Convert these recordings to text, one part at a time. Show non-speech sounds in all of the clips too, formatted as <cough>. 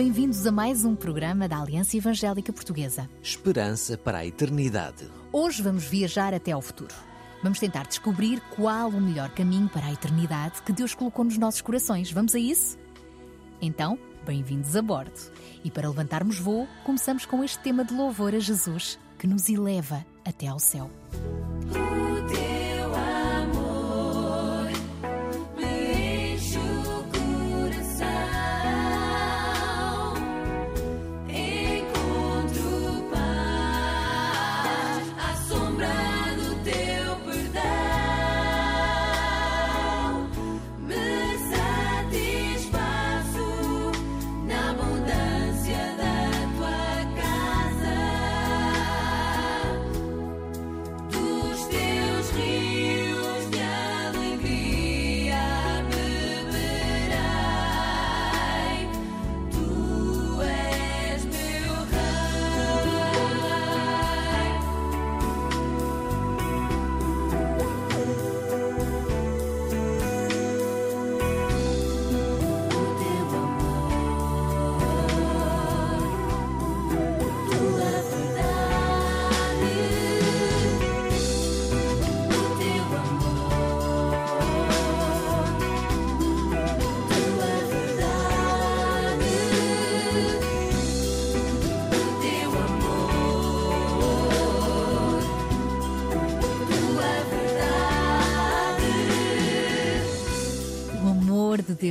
bem-vindos a mais um programa da Aliança Evangélica Portuguesa. Esperança para a eternidade. Hoje vamos viajar até ao futuro. Vamos tentar descobrir qual o melhor caminho para a eternidade que Deus colocou nos nossos corações. Vamos a isso? Então, bem-vindos a bordo. E para levantarmos voo, começamos com este tema de louvor a Jesus que nos eleva até ao céu.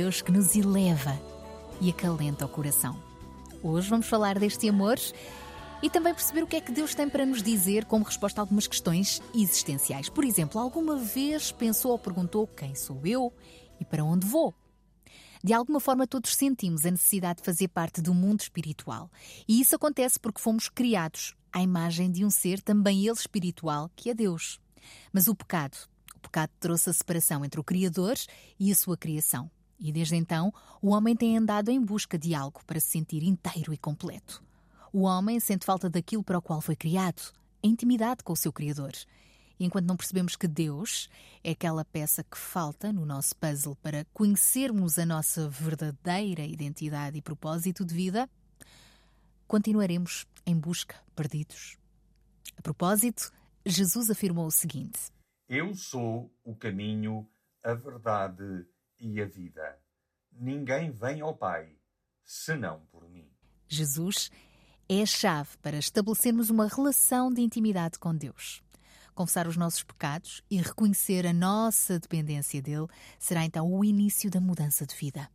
Deus que nos eleva e acalenta o coração. Hoje vamos falar deste amor e também perceber o que é que Deus tem para nos dizer como resposta a algumas questões existenciais. Por exemplo, alguma vez pensou ou perguntou quem sou eu e para onde vou? De alguma forma, todos sentimos a necessidade de fazer parte do mundo espiritual. E isso acontece porque fomos criados à imagem de um ser, também ele espiritual, que é Deus. Mas o pecado, o pecado trouxe a separação entre o Criador e a sua criação. E desde então, o homem tem andado em busca de algo para se sentir inteiro e completo. O homem sente falta daquilo para o qual foi criado, a intimidade com o seu Criador. E enquanto não percebemos que Deus é aquela peça que falta no nosso puzzle para conhecermos a nossa verdadeira identidade e propósito de vida, continuaremos em busca, perdidos. A propósito, Jesus afirmou o seguinte: Eu sou o caminho, a verdade e a vida. Ninguém vem ao Pai senão por mim. Jesus é a chave para estabelecermos uma relação de intimidade com Deus. Confessar os nossos pecados e reconhecer a nossa dependência dele será então o início da mudança de vida.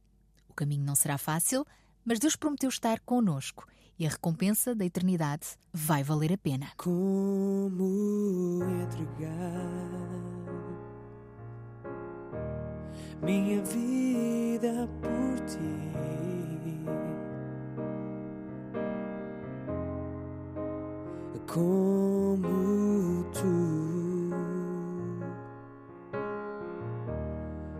O caminho não será fácil, mas Deus prometeu estar conosco e a recompensa da eternidade vai valer a pena. Como entregar minha vida por ti? Como tu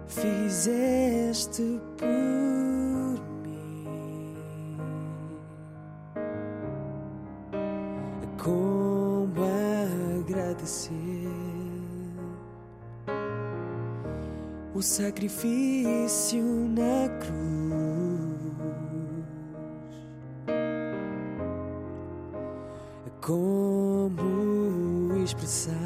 fizeste por mim. Como agradecer o sacrifício na cruz? Como expressar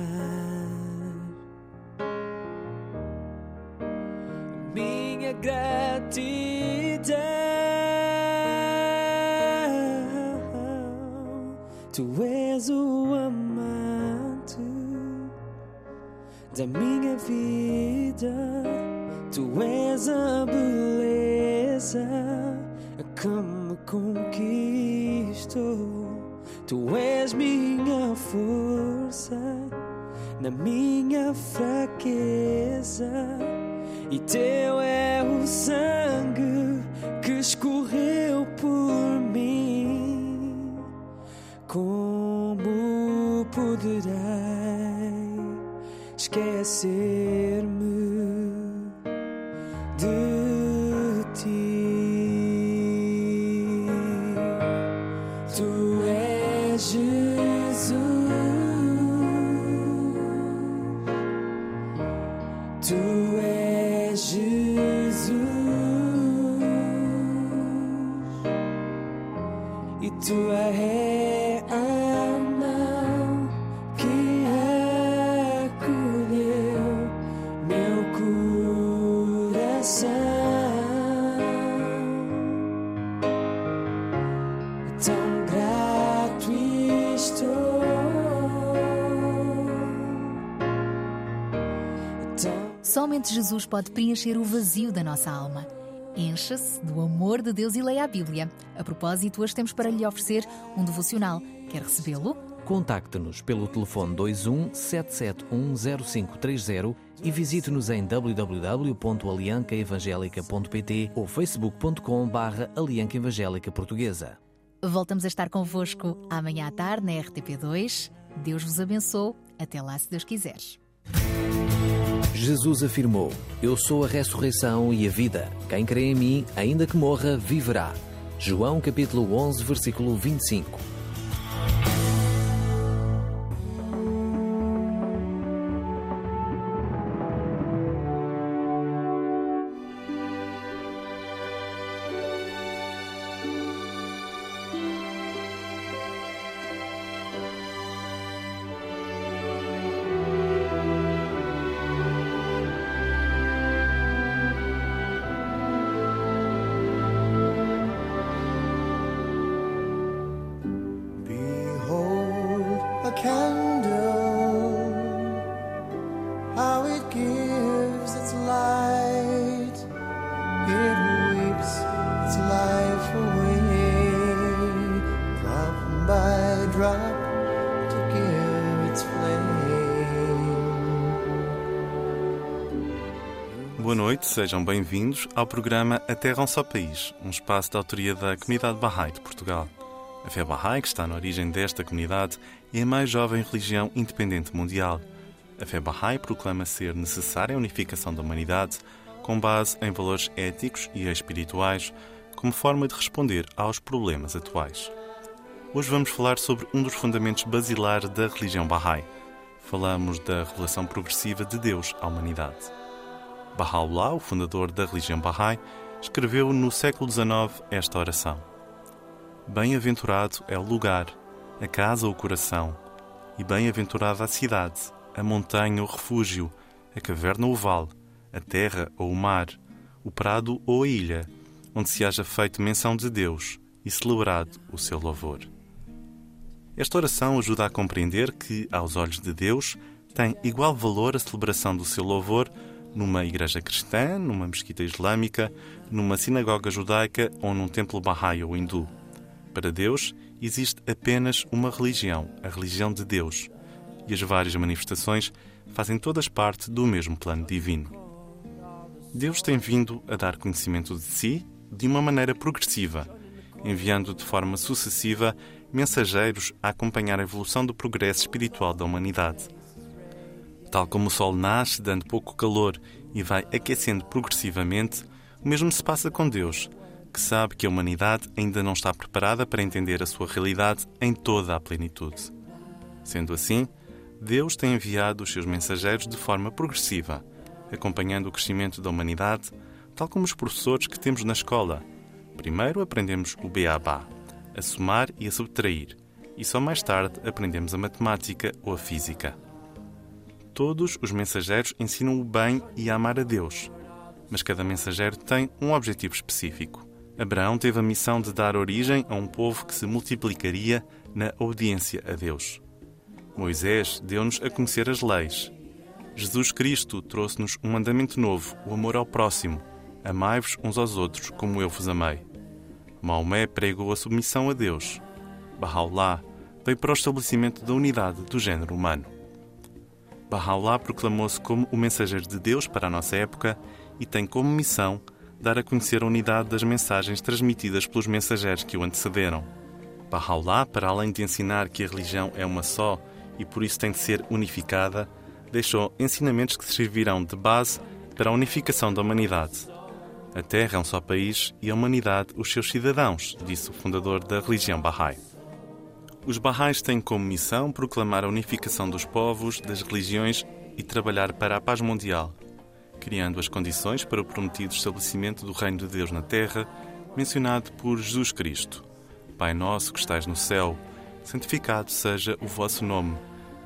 que acolheu meu coração. Tão Somente Jesus pode preencher o vazio da nossa alma. Encha-se do amor de Deus e leia a Bíblia. A propósito, hoje temos para lhe oferecer um devocional. Quer recebê-lo? Contacte-nos pelo telefone 21 7710530 e visite-nos em www.aliancaevangelica.pt ou facebook.com barra Alianca Evangélica Portuguesa. Voltamos a estar convosco amanhã à tarde na RTP2. Deus vos abençoe. Até lá, se Deus quiser. Jesus afirmou: Eu sou a ressurreição e a vida. Quem crê em mim, ainda que morra, viverá. João capítulo 11, versículo 25. Sejam bem-vindos ao programa A Terra é um Só País, um espaço de autoria da Comunidade Bahá'í de Portugal. A fé Bahá'í, que está na origem desta comunidade, é a mais jovem religião independente mundial. A fé Bahá'í proclama ser necessária a unificação da humanidade com base em valores éticos e espirituais como forma de responder aos problemas atuais. Hoje vamos falar sobre um dos fundamentos basilares da religião Bahá'í. Falamos da revelação progressiva de Deus à humanidade. Baha'u'llah, o fundador da religião Bahá'í, escreveu no século XIX esta oração: Bem-aventurado é o lugar, a casa ou o coração, e bem-aventurada a cidade, a montanha ou o refúgio, a caverna ou o vale, a terra ou o mar, o prado ou a ilha, onde se haja feito menção de Deus e celebrado o seu louvor. Esta oração ajuda a compreender que, aos olhos de Deus, tem igual valor a celebração do seu louvor numa igreja cristã, numa mesquita islâmica, numa sinagoga judaica ou num templo Bahá'í ou hindu. Para Deus, existe apenas uma religião, a religião de Deus, e as várias manifestações fazem todas parte do mesmo plano divino. Deus tem vindo a dar conhecimento de si de uma maneira progressiva, enviando de forma sucessiva mensageiros a acompanhar a evolução do progresso espiritual da humanidade. Tal como o Sol nasce dando pouco calor e vai aquecendo progressivamente, o mesmo se passa com Deus, que sabe que a humanidade ainda não está preparada para entender a sua realidade em toda a plenitude. Sendo assim, Deus tem enviado os seus mensageiros de forma progressiva, acompanhando o crescimento da humanidade, tal como os professores que temos na escola. Primeiro aprendemos o beabá, a somar e a subtrair, e só mais tarde aprendemos a matemática ou a física. Todos os mensageiros ensinam o bem e a amar a Deus, mas cada mensageiro tem um objetivo específico. Abraão teve a missão de dar origem a um povo que se multiplicaria na obediência a Deus. Moisés deu-nos a conhecer as leis. Jesus Cristo trouxe-nos um mandamento novo, o amor ao próximo. Amai-vos uns aos outros, como eu vos amei. Maomé pregou a submissão a Deus. Baha'u'llah veio para o estabelecimento da unidade do género humano. Baha'u'llah proclamou-se como o mensageiro de Deus para a nossa época e tem como missão dar a conhecer a unidade das mensagens transmitidas pelos mensageiros que o antecederam. Baha'u'llah, para além de ensinar que a religião é uma só e por isso tem de ser unificada, deixou ensinamentos que servirão de base para a unificação da humanidade. A Terra é um só país e a humanidade os seus cidadãos, disse o fundador da religião Bahá'í. Os Bahá'ís têm como missão proclamar a unificação dos povos, das religiões e trabalhar para a paz mundial, criando as condições para o prometido estabelecimento do Reino de Deus na Terra, mencionado por Jesus Cristo. Pai nosso que estais no céu, santificado seja o vosso nome,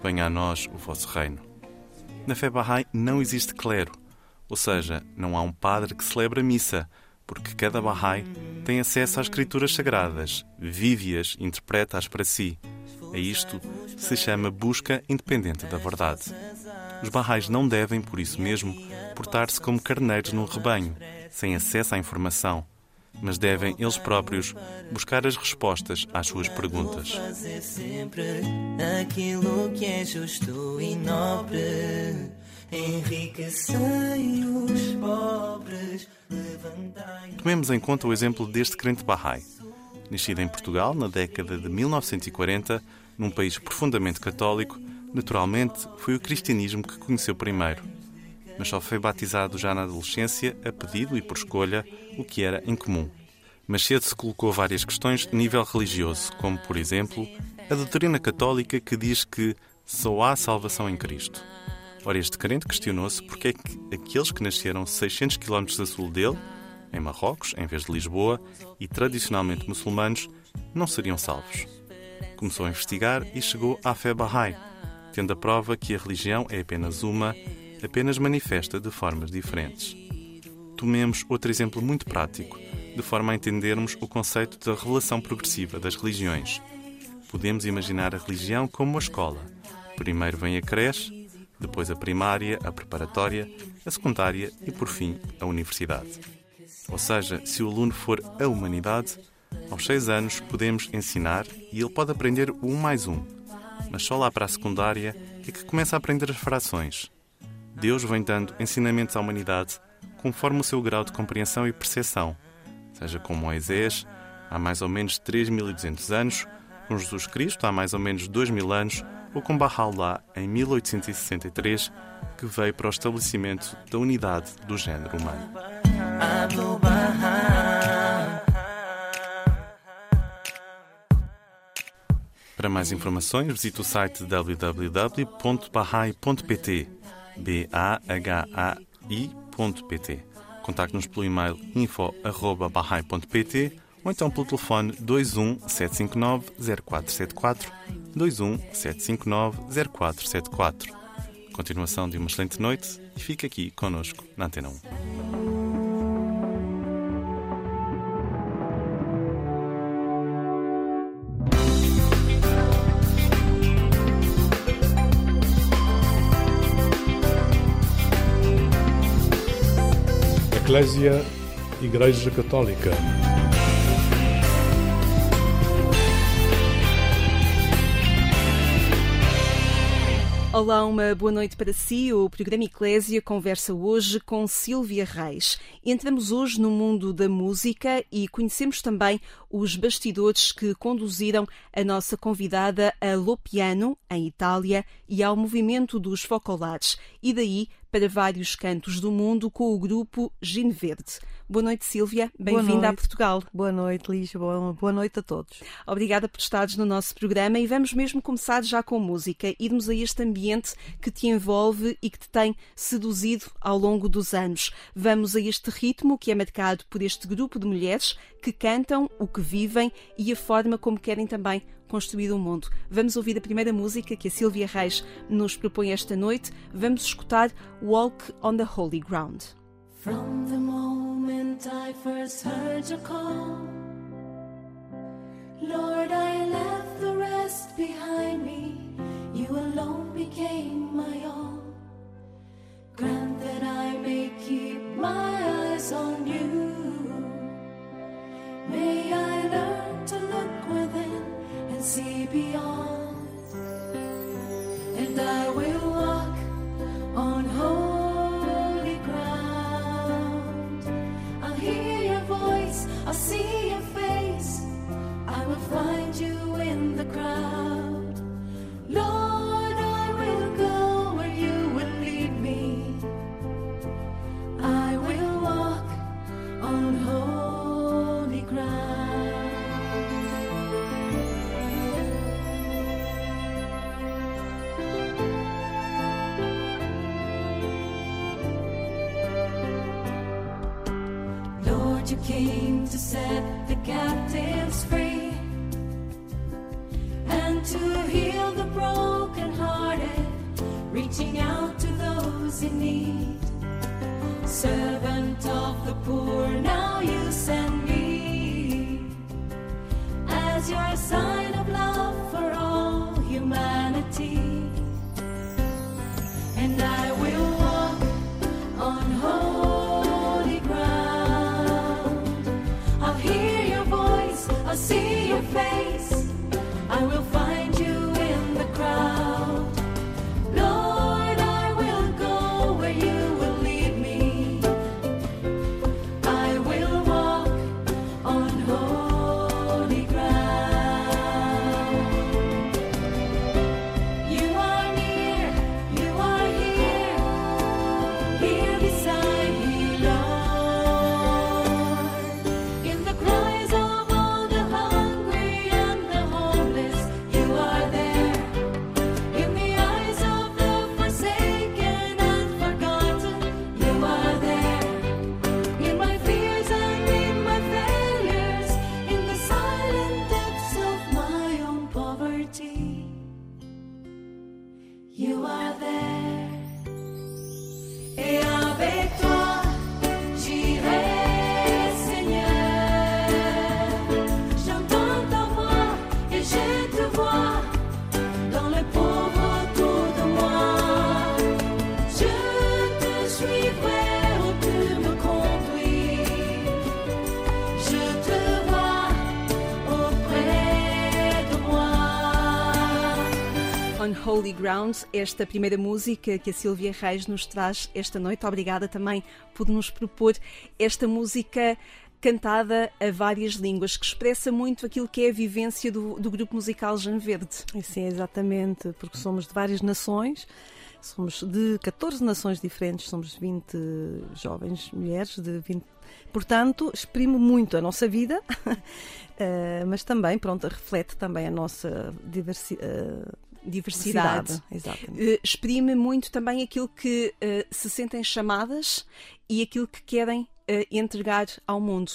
venha a nós o vosso reino. Na fé Bahá'í não existe clero, ou seja, não há um padre que celebra a missa, porque cada Bahá'í tem acesso às escrituras sagradas, vive-as, interpreta-as para si. A isto se chama busca independente da verdade. Os Bahá'ís não devem, por isso mesmo, portar-se como carneiros num rebanho, sem acesso à informação, mas devem eles próprios buscar as respostas às suas perguntas. fazer sempre aquilo que é justo e nobre. Enriquecei os pobres, levantai. Tomemos em conta o exemplo deste crente Bahá'í. Nascido em Portugal na década de 1940, num país profundamente católico, naturalmente foi o cristianismo que conheceu primeiro. Mas só foi batizado já na adolescência, a pedido e por escolha, o que era incomum. Mas cedo se colocou várias questões de nível religioso, como, por exemplo, a doutrina católica que diz que só há salvação em Cristo. Ora, este crente questionou-se porque é que aqueles que nasceram 600 km a sul dele, em Marrocos, em vez de Lisboa, e tradicionalmente muçulmanos, não seriam salvos. Começou a investigar e chegou à fé Bahá'í, tendo a prova que a religião é apenas uma, apenas manifesta de formas diferentes. Tomemos outro exemplo muito prático, de forma a entendermos o conceito da revelação progressiva das religiões. Podemos imaginar a religião como uma escola. Primeiro vem a creche, depois a primária, a preparatória, a secundária e, por fim, a universidade. Ou seja, se o aluno for a humanidade, aos seis anos podemos ensinar e ele pode aprender o um mais um. Mas só lá para a secundária é que começa a aprender as frações. Deus vem dando ensinamentos à humanidade conforme o seu grau de compreensão e percepção, seja com Moisés, há mais ou menos 3.200 anos, com Jesus Cristo, há mais ou menos 2.000 anos, ou com Baha'u'llah, em 1863, que veio para o estabelecimento da unidade do género humano. Para mais informações, visite o site www.bahai.pt b-a-h-a-i.pt Contacte-nos pelo e-mail info.bahai.pt ou então pelo telefone 21 759 0474 21 759 0474. Continuação de uma excelente noite e fique aqui conosco na Antena 1. Eclésia Igreja Católica. Olá, uma boa noite para si. O programa Eclésia conversa hoje com Silvia Reis. Entramos hoje no mundo da música e conhecemos também os bastidores que conduziram a nossa convidada a Lopiano, em Itália, e ao movimento dos Focolares, e daí para vários cantos do mundo com o grupo Gin Verde. Boa noite, Silvia. Bem-vinda a. Portugal. Boa noite, Lígia. Boa, boa noite a todos. Obrigada por estares no nosso programa e vamos mesmo começar já com música, irmos a este ambiente que te envolve e que te tem seduzido ao longo dos anos. Vamos a este ritmo que é marcado por este grupo de mulheres que cantam o que vivem e a forma como querem também construir o mundo. Vamos ouvir a primeira música que a Silvia Reis nos propõe esta noite. Vamos escutar Walk on the Holy Ground. From the moment I first heard your call, Lord, I left the rest behind me. You alone became my all. Grant that I may keep my eyes on you. May I learn to look within and see beyond. And I will walk on holy find reaching out to those in need. Servant of the poor, now you send me as your sign of love for all humanity. And I will On Holy Ground, esta primeira música que a Silvia Reis nos traz esta noite. Obrigada também por nos propor esta música cantada a várias línguas, que expressa muito aquilo que é a vivência do, do grupo musical Jean Verde. Sim, exatamente, porque somos de várias nações, somos de 14 nações diferentes, somos 20 jovens mulheres de 20. Portanto, exprime muito a nossa vida, <laughs> eh, mas também, pronto, reflete também a nossa eh, Diversidade. Exatamente. Eh, exprime muito também aquilo que eh, se sentem chamadas e aquilo que querem eh, entregar ao mundo.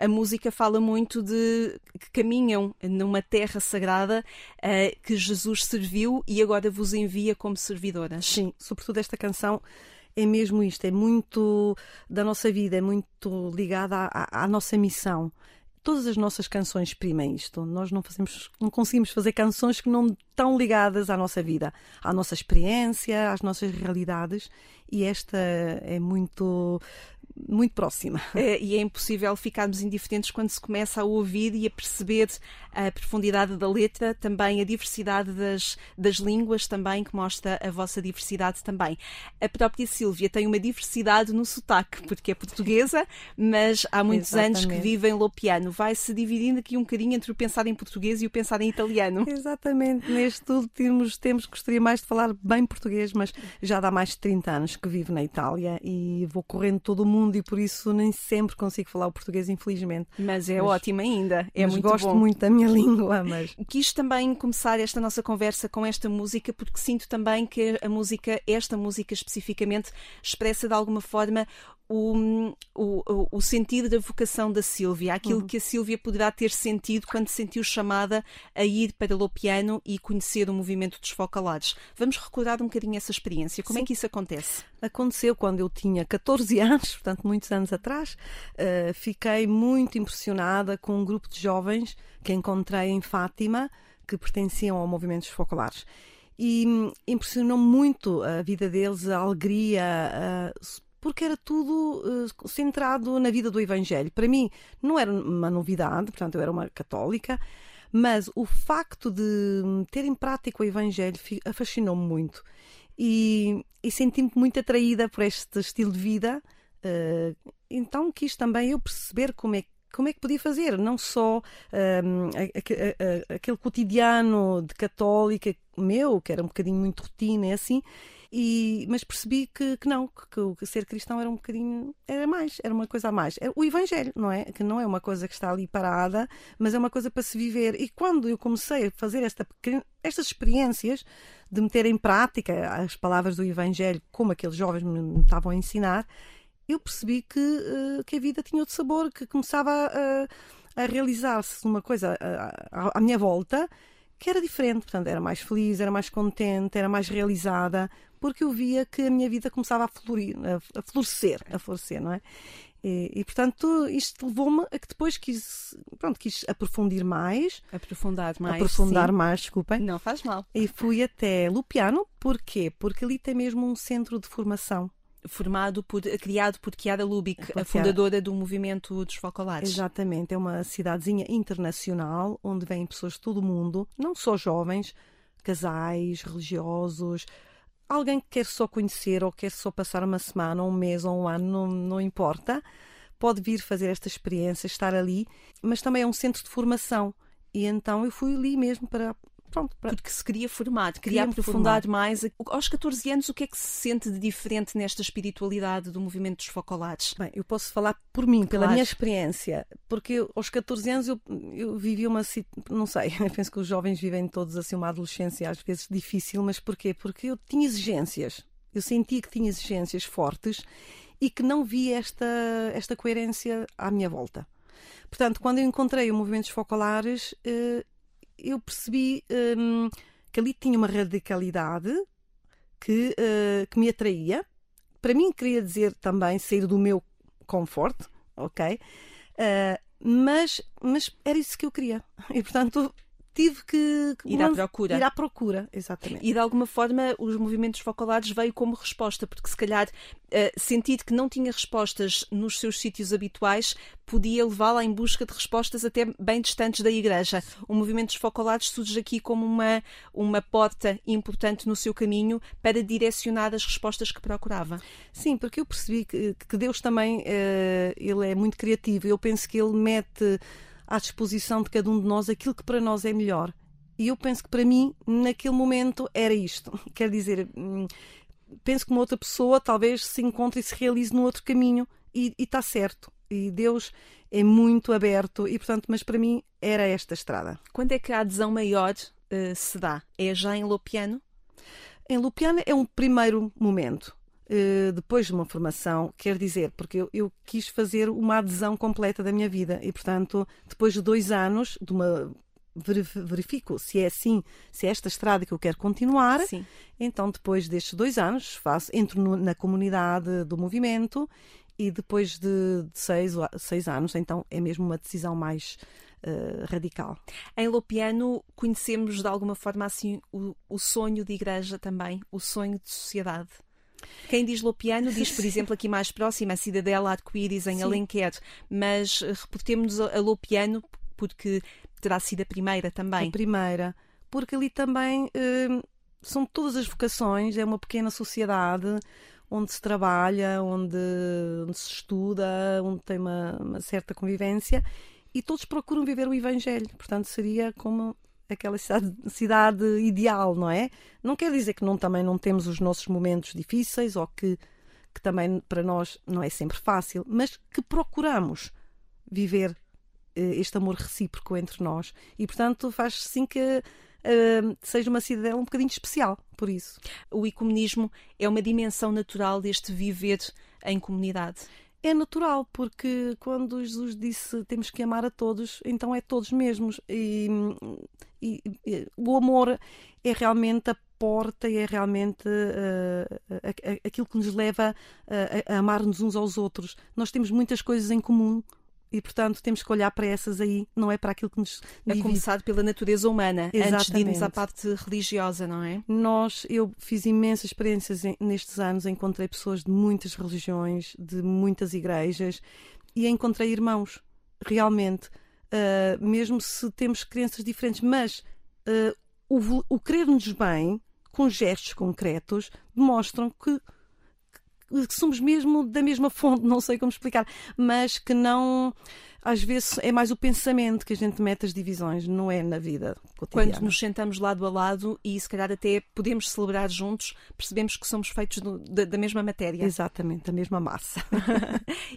A música fala muito de que caminham numa terra sagrada eh, que Jesus serviu e agora vos envia como servidoras. Sim, sobretudo esta canção é mesmo isto, é muito da nossa vida, é muito ligada à- à nossa missão. Todas as nossas canções exprimem isto. Nós não fazemos, não conseguimos fazer canções que não estão ligadas à nossa vida, à nossa experiência, às nossas realidades. E esta é muito, muito próxima. Eh, <laughs> e é impossível ficarmos indiferentes quando se começa a ouvir e a perceber a profundidade da letra, também a diversidade das, das línguas também, que mostra a vossa diversidade também. A própria Sílvia tem uma diversidade no sotaque, porque é portuguesa, mas há muitos anos que Exatamente. vive em Lopiano. Vai-se dividindo aqui um bocadinho entre o pensar em português e o pensar em italiano. Exatamente, neste últimos tempos gostaria mais de falar bem português, mas já dá mais de 30 anos que vivo na Itália e vou correndo todo o mundo e por isso nem sempre consigo falar o português, infelizmente. Mas é Mas- ótimo ainda, é mas muito gosto bom. muito da minha <laughs> língua, mas <laughs> Quis também começar esta nossa conversa com esta música porque sinto também que a música, esta música especificamente, expressa de alguma forma o, o, o sentido da vocação da Sílvia, aquilo Uhum. que a Sílvia poderá ter sentido quando se sentiu chamada a ir para Lopiano e conhecer o movimento dos focalares. Vamos recordar um bocadinho essa experiência. Como é Sim. que isso acontece? aconteceu quando eu tinha 14 <laughs> anos, portanto, muitos anos atrás. Uh, fiquei muito impressionada com um grupo de jovens que encontrei em Fátima que pertenciam ao movimento dos focolares. E hum, impressionou muito a vida deles, a alegria, uh, porque era tudo uh, centrado na vida do Evangelho. Para mim, não era uma novidade, portanto, eu era uma católica, mas o facto de hum, ter em prática o Evangelho fascinou-me muito e, e senti-me muito atraída por este estilo de vida. eh, então quis também eu perceber como é, como é que podia fazer, não só a- aquele cotidiano de católica meu, que era um bocadinho muito rotina e assim, e, mas percebi que, que não, que, que ser cristão era um bocadinho, era mais, era uma coisa a mais. Era o Evangelho, não é? Que não é uma coisa que está ali parada, mas é uma coisa para se viver. E quando eu comecei a fazer esta, estas experiências de meter em prática as palavras do Evangelho, como aqueles jovens me, me estavam a ensinar, eu percebi que, eh, que a vida tinha outro sabor, que começava a, a realizar-se uma coisa à minha volta que era diferente, portanto, era mais feliz, era mais contente, era mais realizada, porque eu via que a minha vida começava a, florir, a, a florescer, a florescer, não é? E, e, portanto, isto levou-me a que depois quis, pronto, quis aprofundir mais. Aprofundar mais. Aprofundar sim. mais, desculpem. Não faz mal. E fui até Lupiano, porquê? Porque ali tem mesmo um centro de formação. Formado por, criado por Chiara Lubick, a Chiara. fundadora do movimento dos focolares. Exatamente, é uma cidadezinha internacional onde vêm pessoas de todo o mundo, não só jovens, casais, religiosos, alguém que quer só conhecer ou quer só passar uma semana, ou um mês ou um ano, não, não importa, pode vir fazer esta experiência, estar ali, mas também é um centro de formação. E então eu fui ali mesmo para. Pronto, para, Porque se queria formar, queria Queria-me aprofundar formar. mais. Aos 14 anos, o que é que se sente de diferente nesta espiritualidade do movimento dos focolares? Bem, eu posso falar por mim, pela Claro. minha experiência, porque eu, aos 14 anos eu, eu vivi uma não sei, <laughs> eu penso que os jovens vivem todos assim uma adolescência às vezes difícil, mas porquê? Porque eu tinha exigências. Eu sentia que tinha exigências fortes e que não via esta esta coerência à minha volta. Portanto, quando eu encontrei o movimento dos focolares, eh, eu percebi hum, que ali tinha uma radicalidade que, eh, que me atraía. Para mim, queria dizer também sair do meu conforto, ok? Eh, mas, mas era isso que eu queria. <laughs> E, portanto, tive que que Ir à procura. Ir à procura, exatamente. E de alguma forma os movimentos focolares veio como resposta, porque se calhar eh, sentir que não tinha respostas nos seus sítios habituais podia levá-la em busca de respostas até bem distantes da igreja. O movimento dos focolares surge aqui como uma, uma porta importante no seu caminho para direcionar as respostas que procurava. Sim, porque eu percebi que, que Deus também eh, ele é muito criativo. Eu penso que ele mete à disposição de cada um de nós aquilo que para nós é melhor. E eu penso que para mim, naquele momento, era isto. <laughs> Quer dizer, hum, penso que uma outra pessoa talvez se encontre e se realize no outro caminho e está certo. E Deus é muito aberto e, portanto, mas para mim era esta estrada. Quando é que a adesão maior eh, se dá? É já em Lopiano? Em Lupiana é um primeiro momento. Eh, depois de uma formação, quer dizer, porque eu, eu quis fazer uma adesão completa da minha vida e, portanto, depois de dois anos, de uma verif- verifico se é assim, se é esta estrada que eu quero continuar. Sim. Então, depois destes dois anos, faço, entro no- na comunidade do movimento e depois de, de seis, seis anos, então é mesmo uma decisão mais eh, radical. Em Lopiano conhecemos de alguma forma assim o, o sonho de igreja também, o sonho de sociedade. Quem diz Lopiano diz, por exemplo, aqui mais próxima, a Cidadela Arco-Íris em Sim. Alenquer, mas eh, reportemos a a Lopiano porque terá sido a primeira também. A primeira, porque ali também hum, são todas as vocações, é uma pequena sociedade onde se trabalha, onde, onde se estuda, onde tem uma, uma certa convivência e todos procuram viver o Evangelho. Portanto, seria como aquela cidade, cidade ideal, não é? Não quer dizer que não, também não temos os nossos momentos difíceis ou que, que também para nós não é sempre fácil, mas que procuramos viver eh, este amor recíproco entre nós. E, portanto, faz sim que eh, seja uma cidadela um bocadinho especial, por isso. O ecumenismo é uma dimensão natural deste viver em comunidade. É natural, porque quando Jesus disse temos que amar a todos, então é todos mesmos. E, e- e o amor é realmente a porta e é realmente eh, a- a- aquilo que nos leva a, a amar-nos uns aos outros. Nós temos muitas coisas em comum. E, portanto, temos que olhar para essas aí, não é para aquilo que nos A divide. começar pela natureza humana, antes de irmos à Exatamente. parte religiosa, não é? Nós, eu fiz imensas experiências nestes anos, encontrei pessoas de muitas religiões, de muitas igrejas e encontrei irmãos, realmente, ah, mesmo se temos crenças diferentes, mas ah, o, o querer-nos bem, com gestos concretos, demonstram que somos mesmo da mesma fonte, <laughs> não sei como explicar, mas que não. Às vezes é mais o pensamento que a gente mete as divisões, não é na vida cotidiana. Quando nos sentamos lado a lado e se calhar até podemos celebrar juntos, percebemos que somos feitos do- da, da mesma matéria. Exatamente, a mesma massa. <laughs>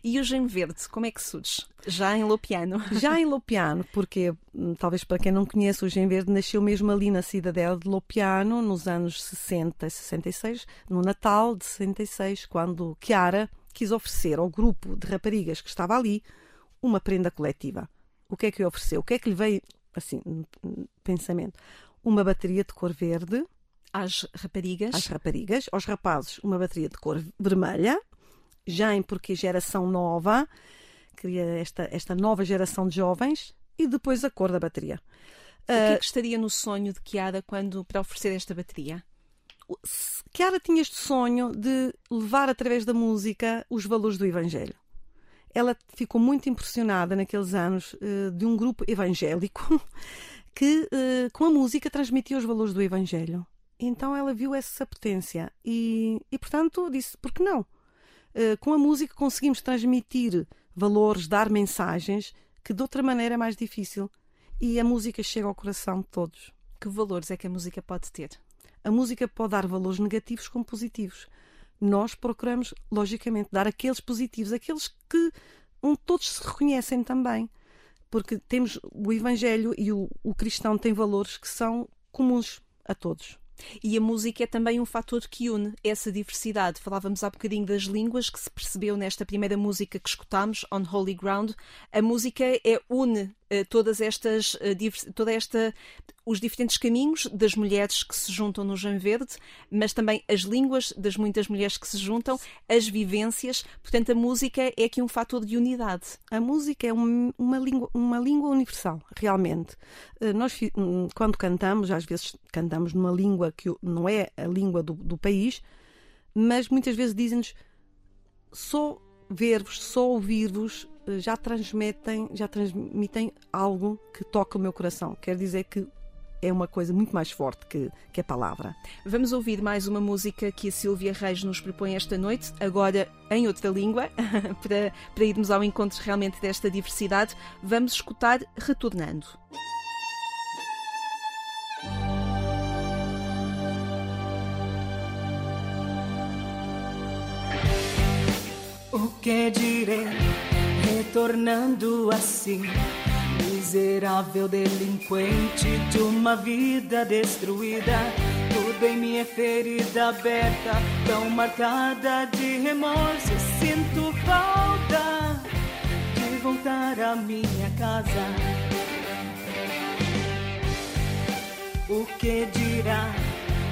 E o Gem Verde, como é que surge? Já em Lopiano. <laughs> Já em Lopiano, porque hum, talvez para quem não conhece, o Gem Verde nasceu mesmo ali na cidadela de Lopiano, nos anos 60 e 66, no Natal de 66, quando Chiara quis oferecer ao grupo de raparigas que estava ali uma prenda coletiva. O que é que lhe ofereceu? O que é que lhe veio, assim, pensamento? uma bateria de cor verde. Às raparigas? Às raparigas. Aos rapazes, uma bateria de cor vermelha. Já em porque geração nova, queria esta, esta nova geração de jovens. E depois a cor da bateria. O que é que estaria no sonho de Chiara quando, para oferecer esta bateria? Chiara tinha este sonho de levar através da música os valores do Evangelho. Ela ficou muito impressionada naqueles anos uh, de um grupo evangélico <laughs> que, uh, com a música, transmitia os valores do Evangelho. Então ela viu essa potência e, e portanto, disse: por que não? Uh, com a música conseguimos transmitir valores, dar mensagens que de outra maneira é mais difícil. E a música chega ao coração de todos. Que valores é que a música pode ter? A música pode dar valores negativos como positivos. Nós procuramos, logicamente, dar aqueles positivos, aqueles que todos se reconhecem também. Porque temos o Evangelho e o, o cristão tem valores que são comuns a todos. E a música é também um fator que une essa diversidade. Falávamos há bocadinho das línguas que se percebeu nesta primeira música que escutámos, On Holy Ground. A música é une todas estas, uh, toda esta os diferentes caminhos das mulheres que se juntam no Jam Verde, mas também as línguas das muitas mulheres que se juntam, as vivências. Portanto, a música é aqui um fator de unidade. A música é um, uma, língua, uma língua universal, realmente. Eh, nós, hum, quando cantamos, às vezes cantamos numa língua que não é a língua do, do país, mas muitas vezes dizem-nos só ver-vos, só ouvir-vos eh, já transmitem, já transmitem algo que toca o meu coração. Quer dizer que é uma coisa muito mais forte que, que a palavra. Vamos ouvir mais uma música que a Silvia Reis nos propõe esta noite, agora em outra língua, <laughs> para, para irmos ao encontro realmente desta diversidade. Vamos escutar Retornando. O que direi retornando assim? miserável delinquente de uma vida destruída. Tudo em minha ferida aberta, tão marcada de remorso. Sinto falta de voltar à minha casa. O que dirá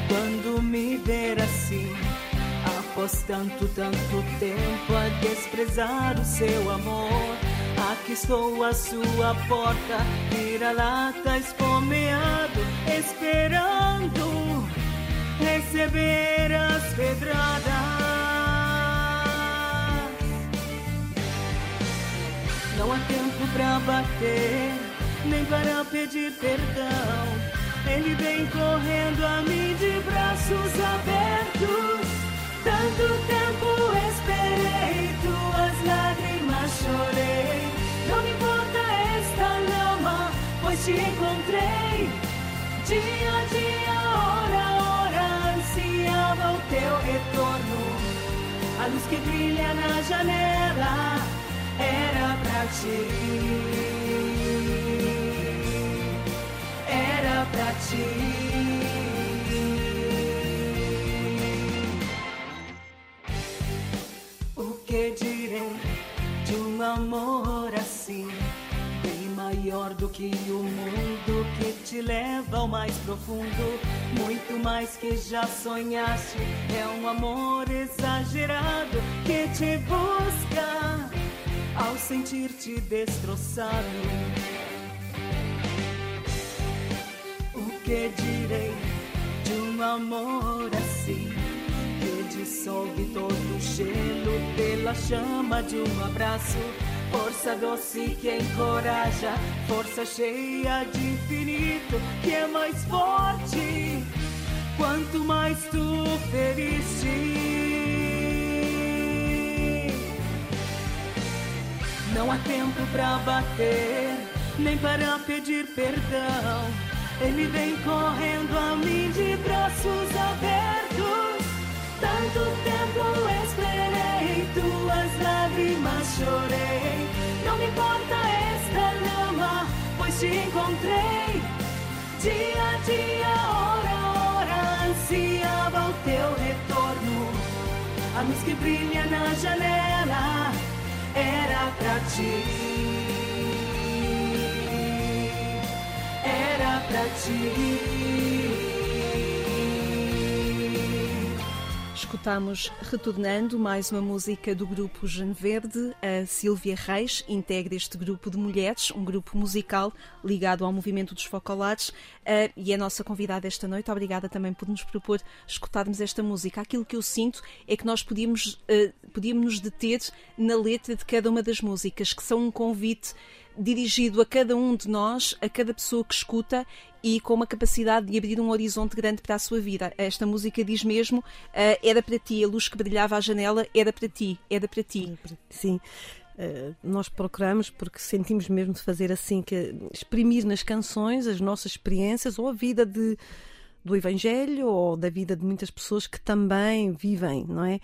quando me ver assim? Após tanto, tanto tempo a desprezar o seu amor. Aqui estou à sua porta, vira-lata esfomeado, esperando receber as pedradas. Não há tempo pra bater, nem para pedir perdão. Ele vem correndo a mim de braços abertos. Tanto tempo esperei, tuas lágrimas chorei. Não me importa esta lama, pois te encontrei. Dia a dia, hora a hora, ansiava o teu retorno. A luz que brilha na janela era pra ti. Era pra ti. Amor assim? Bem maior do que o mundo que te leva ao mais profundo. Muito mais que já sonhaste. É um amor exagerado que te busca ao sentir-te destroçado. O que direi de um amor assim? Dissolve todo o gelo pela chama de um abraço. Força doce que encoraja, força cheia de infinito que é mais forte. Quanto mais tu feriste, não há tempo pra bater, nem para pedir perdão. Ele vem correndo a mim de braços abertos. Tanto tempo esperei, tuas lágrimas chorei. Não me importa esta lama, pois te encontrei. Dia a dia, hora a hora, ansiava o teu retorno. A luz que brilha na janela era pra ti. Era pra ti. Escutamos Retornando, mais uma música do grupo Verde. A Silvia Reis integra este grupo de mulheres, um grupo musical ligado ao movimento dos focolares, e é a nossa convidada esta noite. Obrigada também por nos propor escutarmos esta música. Aquilo que eu sinto é que nós podíamos, podíamos nos deter na letra de cada uma das músicas, que são um convite dirigido a cada um de nós, a cada pessoa que escuta e com uma capacidade de abrir um horizonte grande para a sua vida. Esta música diz mesmo: uh, era para ti, a luz que brilhava à janela era para ti, era para ti. Sim. Uh, nós procuramos porque sentimos mesmo de fazer assim, que exprimir nas canções as nossas experiências ou a vida de, do Evangelho ou da vida de muitas pessoas que também vivem, não é?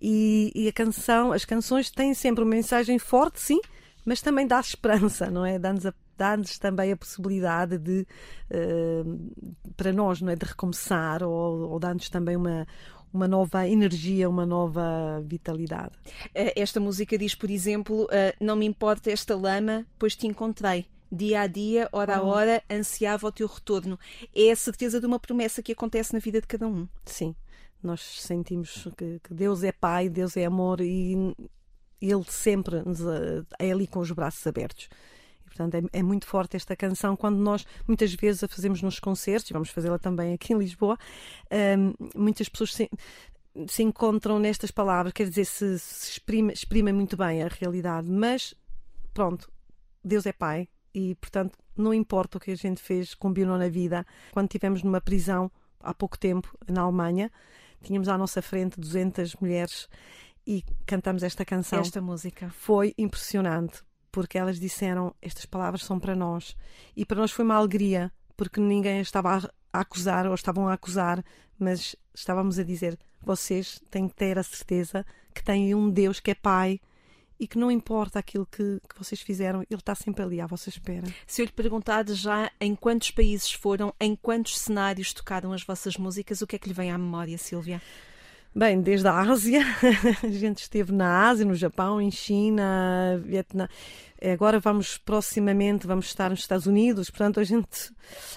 E, e a canção, as canções têm sempre uma mensagem forte, sim, mas também dá esperança, não é? Dá-nos a dá-nos também a possibilidade de, uh, para nós, não é, de recomeçar ou, ou dá-nos também uma, uma nova energia, uma nova vitalidade. Eh, esta música diz, por exemplo, uh, não me importa esta lama, pois te encontrei. Dia a dia, hora a hora, ansiava o teu retorno. É a certeza de uma promessa que acontece na vida de cada um. Sim, nós sentimos que, que Deus é Pai, Deus é amor e Ele sempre nos, é ali com os braços abertos. Portanto, é, é, muito forte esta canção quando nós muitas vezes a fazemos nos concertos, e vamos fazê-la também aqui em Lisboa, um, muitas pessoas se, se, encontram nestas palavras, quer dizer, se, se exprime, exprimem muito bem a realidade, mas pronto, Deus é Pai e, portanto, não importa o que a gente fez, combinou na vida. Quando estivemos numa prisão há pouco tempo, na Alemanha, tínhamos à nossa frente 200 mulheres e cantamos esta canção. Esta música. Foi impressionante, porque elas disseram estas palavras são para nós. E para nós foi uma alegria, porque ninguém estava a acusar ou estavam a acusar, mas estávamos a dizer: vocês têm que ter a certeza que têm um Deus que é Pai e que não importa aquilo que, que vocês fizeram, Ele está sempre ali à vossa espera. Se eu lhe perguntar já em quantos países foram, em quantos cenários tocaram as vossas músicas, o que é que lhe vem à memória, Silvia? Bem, desde a Ásia, <laughs> a gente esteve na Ásia, no Japão, em China, Vietnã. Agora vamos proximamente, vamos estar nos Estados Unidos, portanto a gente,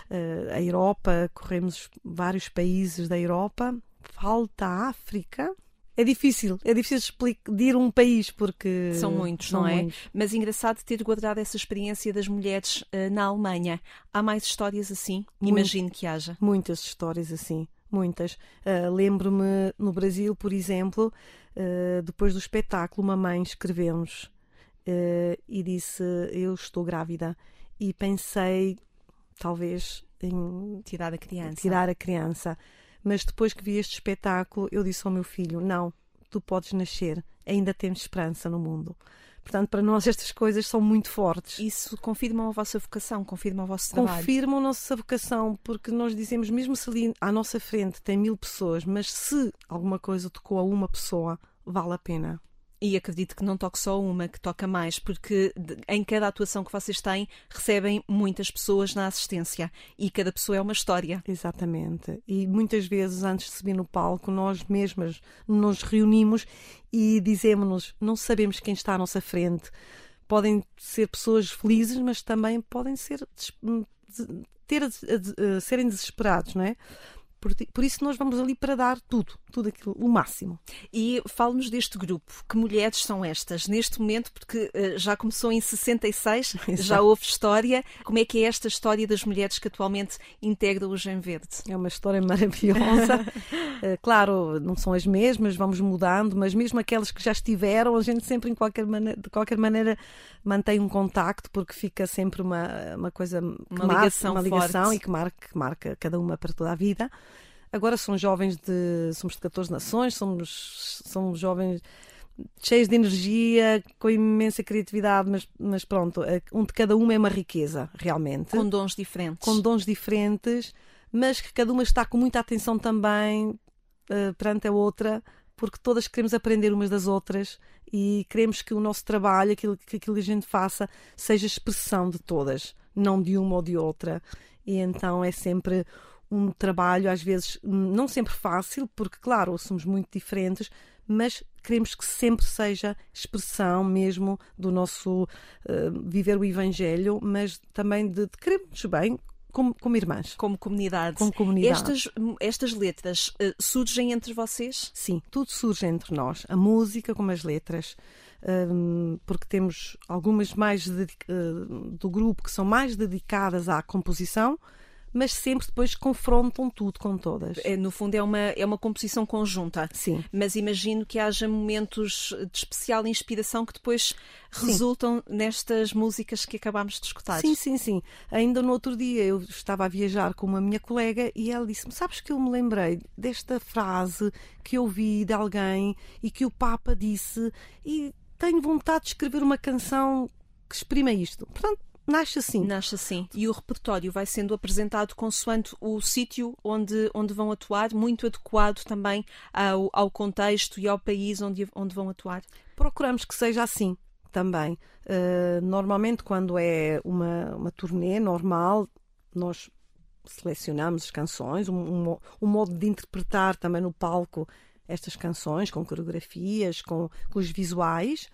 eh, a Europa, corremos vários países da Europa, falta a África. É difícil, é difícil explicar um país porque são muitos, são não é? Muitos. Mas engraçado ter guardado essa experiência das mulheres uh, na Alemanha. Há mais histórias assim? Muito, Imagino que haja. Muitas histórias assim muitas. Uh, Lembro-me no Brasil, por exemplo, uh, depois do espetáculo, uma mãe escreveu-nos uh, e disse: Eu estou grávida. E pensei, talvez, em tirar a criança. Tirar a criança. Mas depois que vi este espetáculo, eu disse ao meu filho: Não, tu podes nascer, ainda temos esperança no mundo. Portanto, para nós estas coisas são muito fortes. Isso confirma a vossa vocação, confirma o vosso trabalho. Confirma a nossa vocação, porque nós dizemos, mesmo se ali à nossa frente tem mil pessoas, mas se alguma coisa tocou a uma pessoa, vale a pena. E acredito que não toque só uma, que toca mais, porque em cada atuação que vocês têm recebem muitas pessoas na assistência e cada pessoa é uma história. Exatamente. E muitas vezes, antes de subir no palco, nós mesmas nos reunimos e dizemos-nos: não sabemos quem está à nossa frente. Podem ser pessoas felizes, mas também podem ser ter, serem desesperados, não é? Por, por, isso nós vamos ali para dar tudo, tudo aquilo, o máximo. E fale-nos deste grupo. Que mulheres são estas? Neste momento, porque uh, já começou em 66, <laughs> Exato. já houve história. Como é que é esta história das mulheres que atualmente integram o Gem Verde? É uma história maravilhosa. uh, <laughs> claro, não são as mesmas, vamos mudando, mas mesmo aquelas que já estiveram, a gente sempre, em qualquer maneira, de qualquer maneira, mantém um contacto, porque fica sempre uma, uma coisa, uma ligação, uma ligação forte. e que marca, que marca cada uma para toda a vida. Agora são jovens de. Somos de 14 nações, somos, somos jovens cheios de energia, com imensa criatividade, mas, mas pronto, um de cada uma é uma riqueza, realmente. Com dons diferentes. Com dons diferentes, mas que cada uma está com muita atenção também uh, perante a outra, porque todas queremos aprender umas das outras e queremos que o nosso trabalho, aquilo que aquilo que a gente faça, seja expressão de todas, não de uma ou de outra. E então é sempre um trabalho, às vezes, não sempre fácil, porque, claro, somos muito diferentes, mas queremos que sempre seja expressão mesmo do nosso uh, viver o Evangelho, mas também de, de querermos bem como, como irmãs. Como comunidade. Como comunidade. Estas, estas letras uh, surgem entre vocês? Sim, tudo surge entre nós. A música como as letras. Um, porque temos algumas mais uh, do grupo que são mais dedicadas à composição, mas sempre depois confrontam tudo com todas. É, no fundo, é uma, é uma composição conjunta. Sim. Mas imagino que haja momentos de especial inspiração que depois sim. resultam nestas músicas que acabámos de escutar. Sim, sim, sim. Ainda no outro dia eu estava a viajar com uma minha colega e ela disse-me: Sabes que eu me lembrei desta frase que eu ouvi de alguém e que o Papa disse, e tenho vontade de escrever uma canção que exprima isto. Portanto, nasce assim. Nasce assim. E o repertório vai sendo apresentado consoante o sítio onde, onde vão atuar, muito adequado também ao, ao contexto e ao país onde, onde vão atuar. Procuramos que seja assim também. Uh, normalmente, quando é uma, uma turnê normal, nós selecionamos as canções, um, um, um, modo de interpretar também no palco estas canções, com coreografias, com, com os visuais.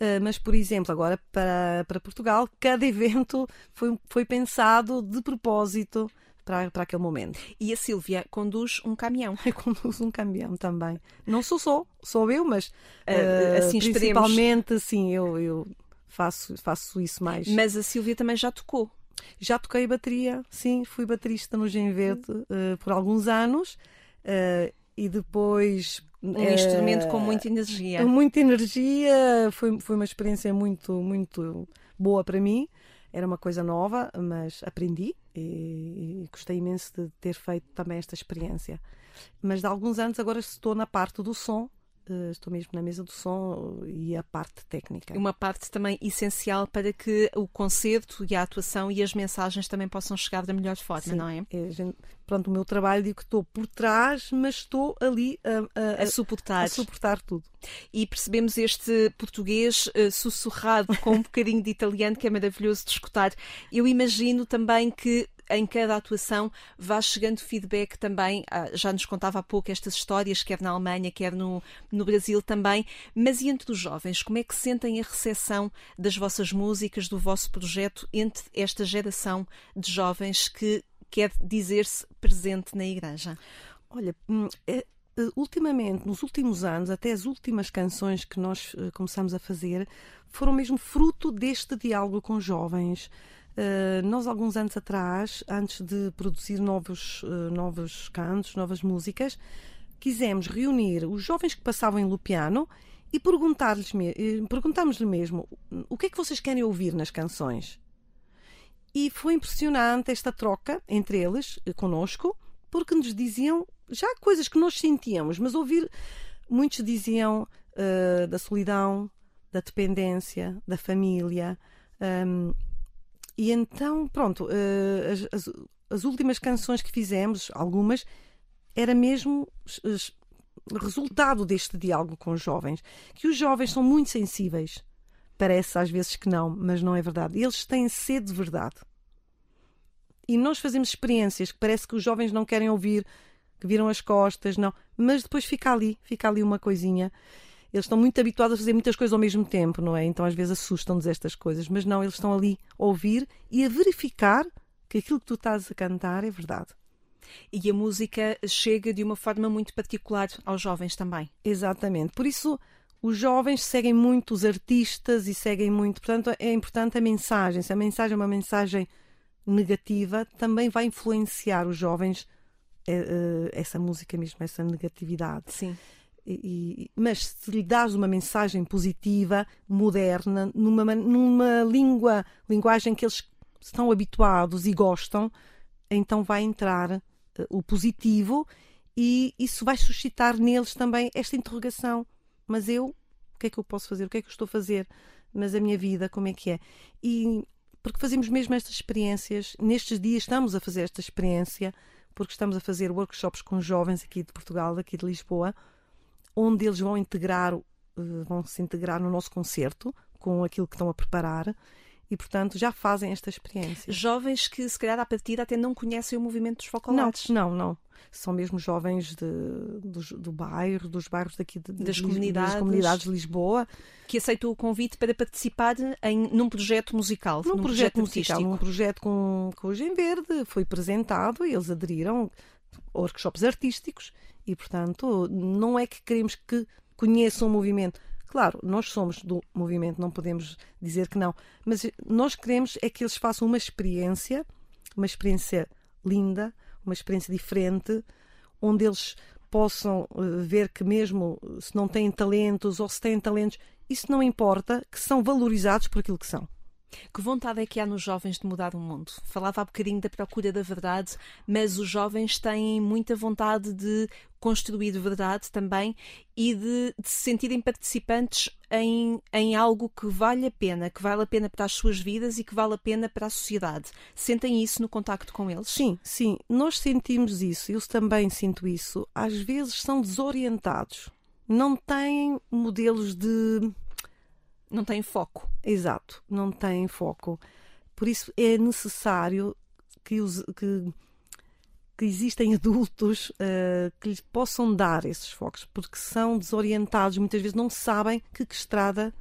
Uh, mas, por exemplo, agora para, para Portugal, cada <laughs> evento foi, foi pensado de propósito para, para aquele momento. E a Sílvia conduz um caminhão. <laughs> Eu conduzo um caminhão também. Não sou só, sou eu, mas uh, assim principalmente, esperemos. sim, eu, eu faço, faço isso mais. Mas a Sílvia também já tocou. Já toquei bateria, sim, fui baterista no Gen Verde uh, por alguns anos uh, e depois um é, instrumento com muita energia. Muita energia, foi, foi uma experiência muito, muito boa para mim. Era uma coisa nova, mas aprendi e, e gostei imenso de ter feito também esta experiência. Mas de alguns anos agora estou na parte do som eh, estou mesmo na mesa do som e a parte técnica. Uma parte também essencial para que o concerto e a atuação e as mensagens também possam chegar da melhor forma, Sim. não é? é gente, pronto, o meu trabalho digo que estou por trás, mas estou ali a, a, a, suportar. a suportar tudo. E percebemos este português uh, sussurrado com um bocadinho de italiano que é maravilhoso de escutar. Eu imagino também que em cada atuação vá chegando feedback também. Ah, já nos contava há pouco estas histórias, quer na Alemanha, quer no, no Brasil também. Mas e entre os jovens, como é que sentem a recepção das vossas músicas, do vosso projeto, entre esta geração de jovens que quer dizer-se presente na igreja? Olha, hum, é, ultimamente, nos últimos anos, até as últimas canções que nós uh, começamos a fazer, foram mesmo fruto deste diálogo com jovens. Uh, nós, alguns anos atrás, antes de produzir novos, uh, novos cantos, novas músicas, quisemos reunir os jovens que passavam em Lupiano e perguntar-lhes perguntámos-lhe mesmo o que é que vocês querem ouvir nas canções. E foi impressionante esta troca entre eles, eh, conosco, porque nos diziam já coisas que nós sentíamos, mas ouvir. Muitos diziam uh, da solidão, da dependência, da família. Um, e então, pronto, uh, as, as, as, últimas canções que fizemos, algumas, era mesmo resultado deste diálogo com os jovens. Que os jovens são muito sensíveis. Parece às vezes que não, mas não é verdade. Eles têm sede de verdade. E nós fazemos experiências que parece que os jovens não querem ouvir, que viram as costas, não. Mas depois fica ali, fica ali uma coisinha eles estão muito habituados a fazer muitas coisas ao mesmo tempo, não é? Então às vezes assustam-nos estas coisas, mas não, eles estão ali a ouvir e a verificar que aquilo que tu estás a cantar é verdade. E a música chega de uma forma muito particular aos jovens também. Exatamente. Por isso, os jovens seguem muito os artistas e seguem muito. Portanto, é importante a mensagem. Se a mensagem é uma mensagem negativa, também vai influenciar os jovens eh, eh, essa música mesmo, essa negatividade. Sim. E, mas se lhe dás uma mensagem positiva, moderna, numa, numa língua, linguagem que eles estão habituados e gostam, então vai entrar uh, o positivo e isso vai suscitar neles também esta interrogação. Mas eu, o que é que eu posso fazer? O que é que eu estou a fazer? Mas a minha vida, como é que é? E porque fazemos mesmo estas experiências, nestes dias estamos a fazer esta experiência, porque estamos a fazer workshops com jovens aqui de Portugal, aqui de Lisboa, onde eles vão integrar, eh, vão se integrar no nosso concerto com aquilo que estão a preparar. e, portanto, já fazem esta experiência. Jovens que, se calhar, à partida até não conhecem o movimento dos focolares. Não, não, não. São mesmo jovens de, do, do bairro, dos bairros daqui de, das, de, comunidades, das comunidades de Lisboa. Que aceitou o convite para participar em, num projeto musical. Num, num projeto, projeto musical, num projeto com, com o Gem Verde. Foi apresentado e eles aderiram workshops artísticos e, portanto, não é que queremos que conheçam o movimento. Claro, nós somos do movimento, não podemos dizer que não, mas nós queremos é que eles façam uma experiência, uma experiência linda, uma experiência diferente, onde eles possam uh, ver que mesmo se não têm talentos ou se têm talentos, isso não importa, que são valorizados por aquilo que são. Que vontade é que há nos jovens de mudar o mundo? Falava há bocadinho da procura da verdade, mas os jovens têm muita vontade de construir verdade também e de, de se sentirem participantes em, em algo que vale a pena, que vale a pena para as suas vidas e que vale a pena para a sociedade. Sentem isso no contacto com eles? Sim, sim, nós sentimos isso, eu também sinto isso. Às vezes são desorientados, não têm modelos de não têm foco. Exato, não têm foco. Por isso é necessário que, os, que, que existem adultos uh, que lhes possam dar esses focos, porque são desorientados, muitas vezes não sabem que, que estrada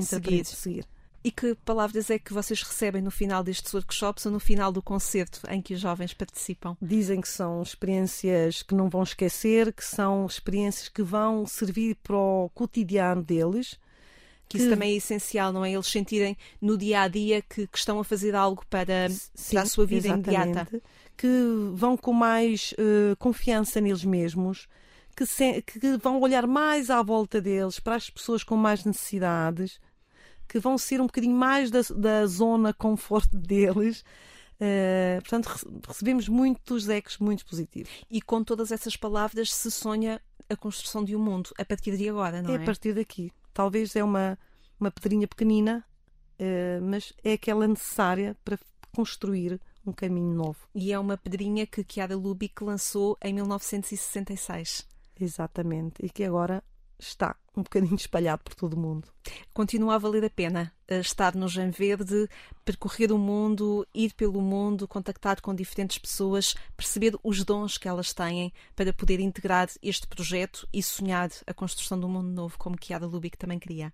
seguir. seguir. E que palavras é que vocês recebem no final destes workshops ou no final do concerto em que os jovens participam? Dizem que são experiências que não vão esquecer, que são experiências que vão servir para o cotidiano deles que isso também é essencial, não é? Eles sentirem no dia a dia que, que estão a fazer algo para, Sim, para a sua vida imediata. Que vão com mais uh, confiança neles mesmos, que, se, que vão olhar mais à volta deles para as pessoas com mais necessidades, que vão ser um bocadinho mais da, da zona conforto <laughs> deles. Uh, portanto, recebemos muitos ecos muito positivos. E com todas essas palavras se sonha a construção de um mundo a partir de agora, não é? É a partir daqui talvez é uma, uma pedrinha pequenina, uh, mas é aquela necessária para construir um caminho novo. E é uma pedrinha que Chiara Lubick lançou em 1966. Exatamente, e que agora está um bocadinho <laughs> espalhado por todo o mundo. Continua a valer a pena eh, estar no Jam Verde, percorrer o mundo, ir pelo mundo, contactar com diferentes pessoas, perceber os dons que elas têm para poder integrar este projeto e sonhar a construção de um mundo novo, como Kiara Lubick também queria.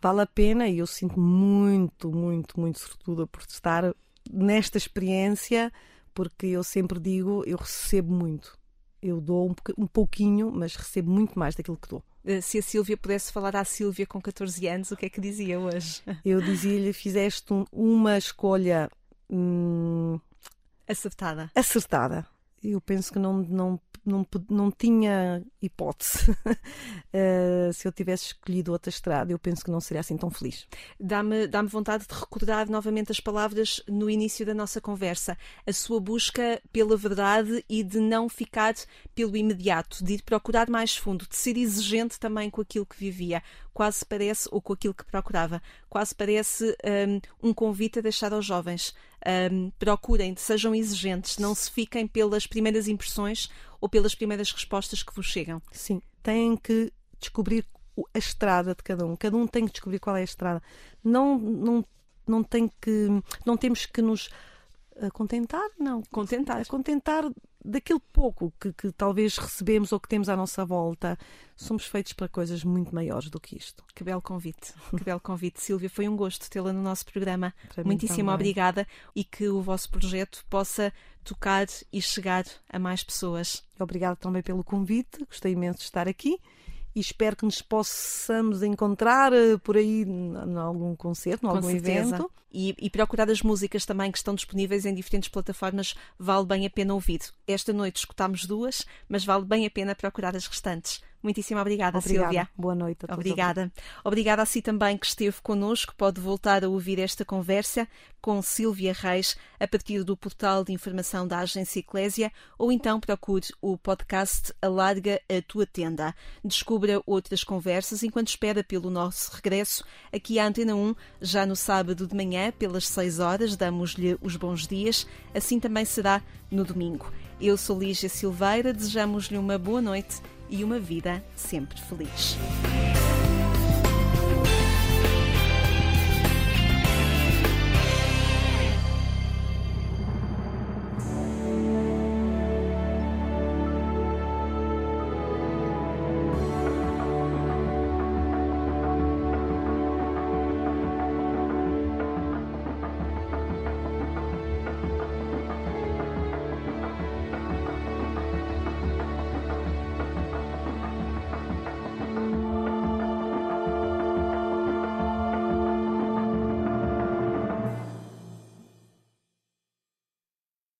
Vale a pena e eu sinto muito, muito, muito sortuda por estar nesta experiência, porque eu sempre digo, eu recebo muito. Eu dou um pouquinho, mas recebo muito mais daquilo que dou. Eh, se a Sílvia pudesse falar à Sílvia com 14 anos, o que é que dizia hoje? <laughs> Eu dizia-lhe: fizeste uma escolha hum, acertada. Acertada. Eu penso que não, não não, não tinha hipótese. uh, <laughs> se eu tivesse escolhido outra estrada, eu penso que não seria assim tão feliz. Dá-me dá vontade de recordar novamente as palavras no início da nossa conversa. A sua busca pela verdade e de não ficar pelo imediato, de ir procurar mais fundo, de ser exigente também com aquilo que vivia. Quase parece, ou com aquilo que procurava, quase parece um, um convite a deixar aos jovens. Um, procurem, sejam exigentes, não se fiquem pelas primeiras impressões ou pelas primeiras respostas que vos chegam? Sim, têm que descobrir a estrada de cada um. Cada um tem que descobrir qual é a estrada. Não, não, não tem que, não temos que nos uh, contentar, não. Contentar. Contentar daquele pouco que, que, talvez recebemos ou que temos à nossa volta, somos feitos para coisas muito maiores do que isto. Que belo convite, <laughs> que belo convite. Silvia, foi um gosto tê-la no nosso programa. Muitíssimo obrigada e que o vosso projeto possa tocar e chegar a mais pessoas. Obrigada também pelo convite, gostei imenso de estar aqui e espero que nos possamos encontrar eh, por aí em algum concerto, em algum certeza. evento. E, e, procurar as músicas também que estão disponíveis em diferentes plataformas, vale bem a pena ouvir. Esta noite escutámos duas, mas vale bem a pena procurar as restantes. Muitíssimo obrigada, obrigada. Silvia. Boa noite a todos. Obrigada. Obrigada a si também que esteve connosco. Pode voltar a ouvir esta conversa com Silvia Reis a partir do portal de informação da Agência Eclésia ou então procure o podcast Alarga a Tua Tenda. Descubra outras conversas enquanto espera pelo nosso regresso aqui à Antena 1, já no sábado de manhã, pelas 6 horas. Damos-lhe os bons dias. Assim também será no domingo. Eu sou Lígia Silveira, desejamos-lhe uma boa noite e uma vida sempre feliz.